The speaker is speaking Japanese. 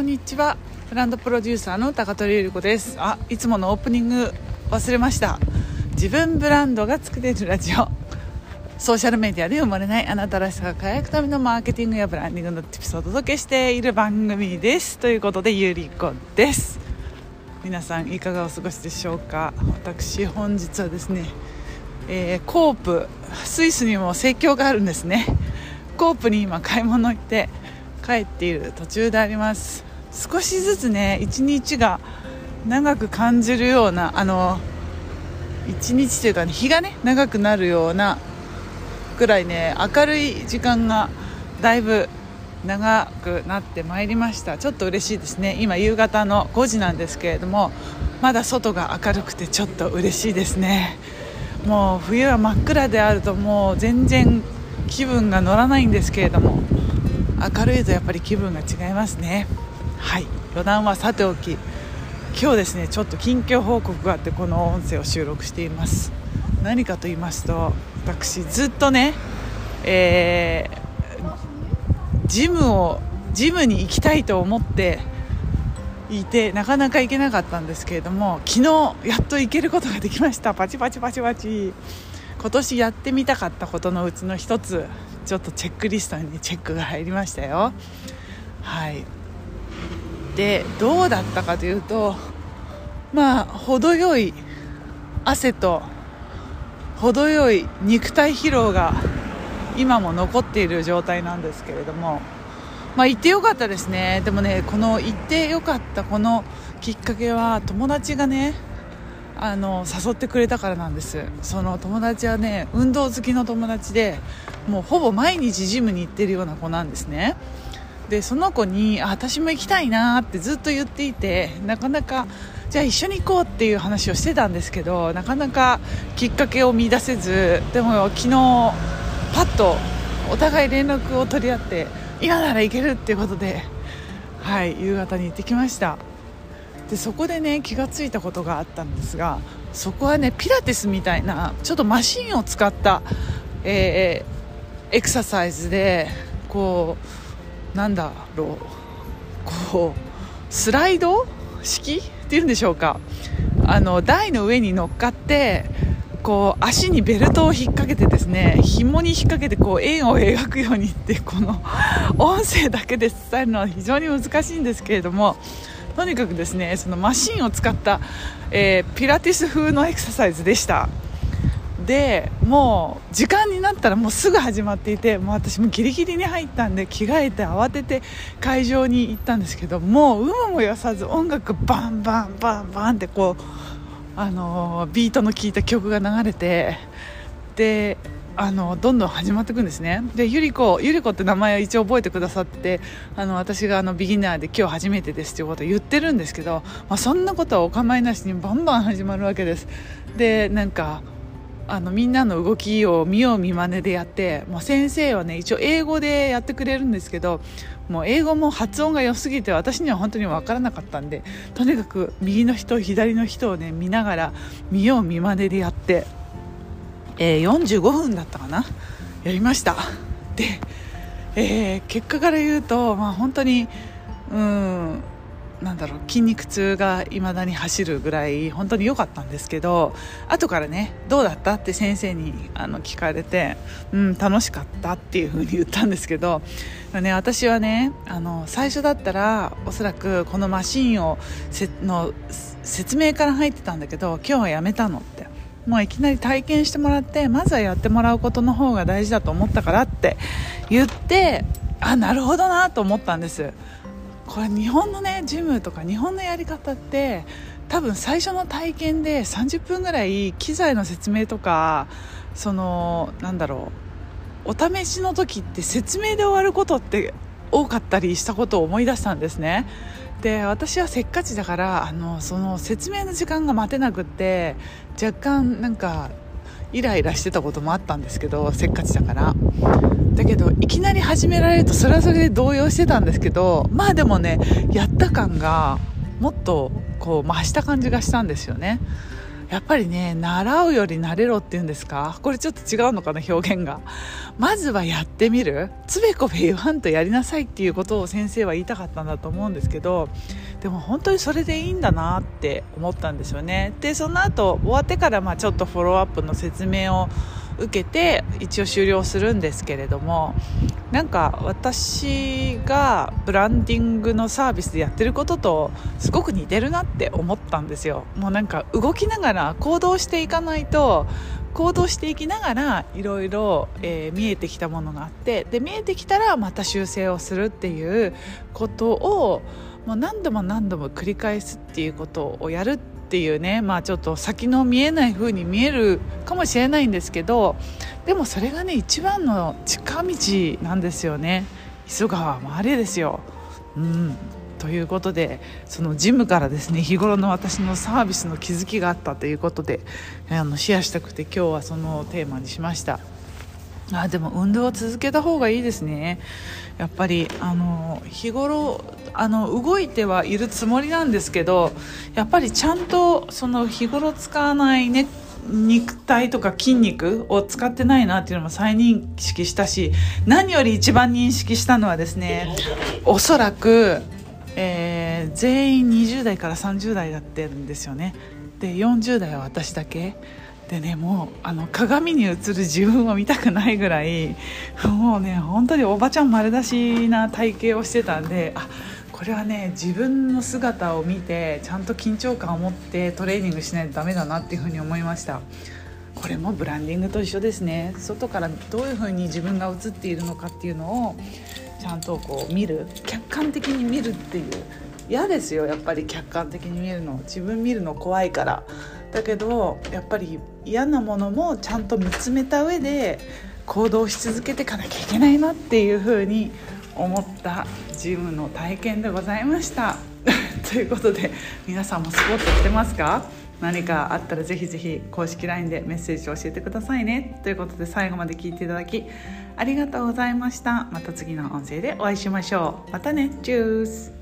こんにちは。ブランドプロデューサーの高取ゆり子です。あいつものオープニング忘れました。自分ブランドが作れるラジオ。ソーシャルメディアで生まれないあなたらしさが輝くためのマーケティングやブランディングのティプスをお届けしている番組です。ということでゆり子です。皆さんいかがお過ごしでしょうか。私本日はですね、えー、コープスイスにも盛況があるんですね。コープに今買い物行って帰っている途中であります。少しずつね一日が長く感じるようなあの一日というか、ね、日がね長くなるようなぐらいね明るい時間がだいぶ長くなってまいりました。ちょっと嬉しいですね。今夕方の5時なんですけれどもまだ外が明るくてちょっと嬉しいですね。もう冬は真っ暗であるともう全然気分が乗らないんですけれども明るいとやっぱり気分が違いますね。はい。余談はさておき今日ですねちょっと近況報告があってこの音声を収録しています。何かと言いますと私ずっとね、えー、ジムをジムに行きたいと思っていてなかなか行けなかったんですけれども昨日やっと行けることができました。パチパチパチパチ。今年やってみたかったことのうちの一つちょっとチェックリストにチェックが入りましたよ。はい。でどうだったかというとまあ程よい汗と程よい肉体疲労が今も残っている状態なんですけれどもまあ行ってよかったですね。でもねこの行ってよかったこのきっかけは友達がねあの誘ってくれたからなんです。その友達はね運動好きの友達でもうほぼ毎日ジムに行ってるような子なんですね。でその子に私も行きたいなってずっと言っていてなかなかじゃあ一緒に行こうっていう話をしてたんですけどなかなかきっかけを見出せずでも昨日パッとお互い連絡を取り合って今なら行けるっていうことではい夕方に行ってきました。でそこでね気が付いたことがあったんですがそこはねピラティスみたいなちょっとマシンを使った、えーエクササイズでこうなんだろうこうスライド式っていうんでしょうかあの台の上に乗っかってこう足にベルトを引っ掛けてですね紐に引っ掛けてこう円を描くようにってこの音声だけで伝えるのは非常に難しいんですけれどもとにかくですねそのマシンを使った、えー、ピラティス風のエクササイズでした。でもう時間になったらもうすぐ始まっていてもう私もギリギリに入ったんで着替えて慌てて会場に行ったんですけどもう有無もよさず音楽バンバンバンバンってこうあのビートの効いた曲が流れてであのどんどん始まっていくんですね。でゆり子ゆり子って名前を一応覚えてくださってあの私があのビギナーで今日初めてですということを言ってるんですけど、まあ、そんなことはお構いなしにバンバン始まるわけです。でなんかあのみんなの動きを見よう見まねでやってもう先生はね一応英語でやってくれるんですけどもう英語も発音が良すぎて私には本当に分からなかったんでとにかく右の人左の人をね見ながら見よう見まねでやって、えー、45分だったかなやりました。で、えー、結果から言うと、まあ、本当にうんなんだろう筋肉痛がいまだに走るぐらい本当に良かったんですけど後からねどうだったって先生にあの聞かれて、うん、楽しかったっていう風に言ったんですけど、ね、私はねあの最初だったらおそらくこのマシンをせの説明から入ってたんだけど今日はやめたのって。もういきなり体験してもらってまずはやってもらうことの方が大事だと思ったからって言ってあなるほどなと思ったんです。これ日本のねジムとか日本のやり方って多分最初の体験で30分ぐらい機材の説明とかそのなんだろうお試しの時って説明で終わることって多かったりしたことを思い出したんですね。で私はせっかちだからあのその説明の時間が待てなくって若干なんかイライラしてたこともあったんですけどせっかちだから。だけどいきなり始められるとそれはそれで動揺してたんですけどまあでもねやった感がもっとこう増した感じがしたんですよね。やっぱりね習うより慣れろっていうんですか？これちょっと違うのかな表現が。まずはやってみる。つべこべ言わんとやりなさいっていうことを先生は言いたかったんだと思うんですけどでも本当にそれでいいんだなって思ったんですよね。でその後終わってからまあちょっとフォローアップの説明を受けて一応終了するんですけれどもなんか私がブランディングのサービスでやってることとすごく似てるなって思ったんですよ。もうなんか動きながら行動していかないと行動していきながらいろいろ見えてきたものがあってで見えてきたらまた修正をするっていうことをもう何度も何度も繰り返すっていうことをやるっていうねまあちょっと先の見えない風に見えるかもしれないんですけどでもそれがね一番の近道なんですよね。磯川周りですよ。うん。ということでそのジムからですね日頃の私のサービスの気づきがあったということであのシェアしたくて今日はそのテーマにしました。あでも運動は続けた方がいいですね。やっぱりあの日頃あの動いてはいるつもりなんですけどやっぱりちゃんとその日頃使わないね肉体とか筋肉を使ってないなっていうのも再認識したし何より一番認識したのはですねおそらく、えー、全員20代から30代だってるんですよね。で40代は私だけ。でねもうあの鏡に映る自分を見たくないぐらいもうね本当におばちゃん丸出しな体型をしてたんであこれはね自分の姿を見てちゃんと緊張感を持ってトレーニングしないとダメだなっていうふうに思いました。これもブランディングと一緒ですね。外からどういうふうに自分が映っているのかっていうのをちゃんとこう見る。客観的に見るっていう。嫌ですよやっぱり客観的に見るの。自分見るの怖いから。だけどやっぱり嫌なものもちゃんと見つめた上で行動し続けていかなきゃいけないなっていうふうに思ったジムの体験でございました。ということで皆さんもスポット来てますか？何かあったらぜひぜひ公式 LINE でメッセージを教えてくださいね。ということで最後まで聞いていただきありがとうございました。また次の音声でお会いしましょう。またね。チュース。